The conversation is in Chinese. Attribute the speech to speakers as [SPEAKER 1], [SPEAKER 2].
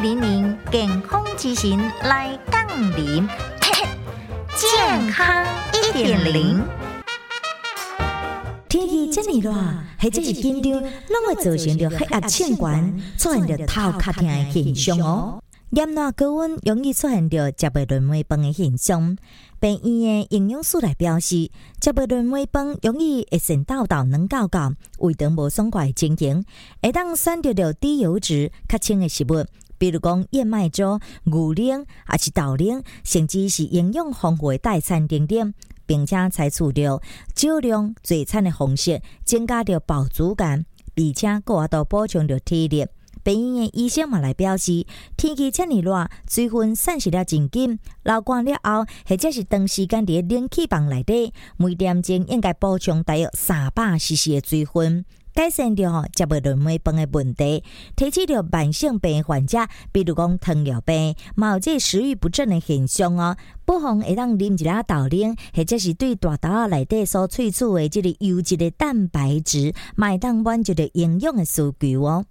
[SPEAKER 1] 零零健康之行来杠铃，健康一点零。
[SPEAKER 2] 天气这么热，或者是紧张，拢会造成着血压欠管，出现着头壳痛的现象哦。炎热高温容易出现着食袂润胃饭的现象。病院的营养师来表示，食袂润胃饭容易会肾豆豆软搞搞，胃肠无爽快的情形，会当选择着低油脂、较清的食物，比如讲燕麦粥、牛奶，还是豆奶，甚至是营养丰富的代餐等等，并且采取着少量聚餐的方式，增加着饱足感，并且搁下到补充着体力。病院医生嘛来表示，天气遮尔热，水分散失了真紧，流汗了后，或者是长时间伫冷气房内底，每点钟应该补充大约三百 CC 的水分，改善着吼食袂润胃饭的问题，提起着慢性病患者，比如讲糖尿病、毛这食欲不振的现象哦，不妨会当啉一粒豆奶，或者是对大豆啊内底所萃取的这个优质的蛋白质，买当满足着营养的需求哦。